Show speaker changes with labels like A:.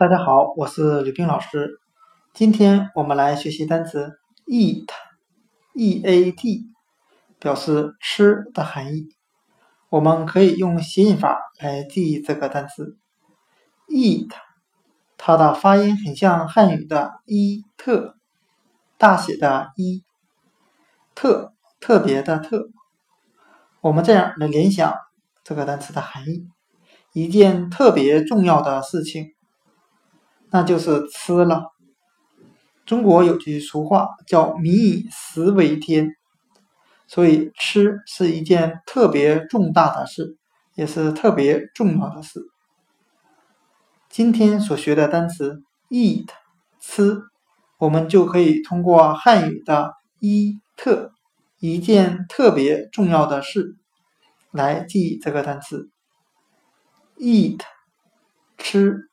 A: 大家好，我是吕冰老师。今天我们来学习单词 eat，e a t，表示吃的含义。我们可以用谐音法来记忆这个单词 eat，它的发音很像汉语的一特，大写的一特，特别的特。我们这样来联想这个单词的含义：一件特别重要的事情。那就是吃了。中国有句俗话叫“民以食为天”，所以吃是一件特别重大的事，也是特别重要的事。今天所学的单词 “eat” 吃，我们就可以通过汉语的“一特”一件特别重要的事来记这个单词 “eat” 吃。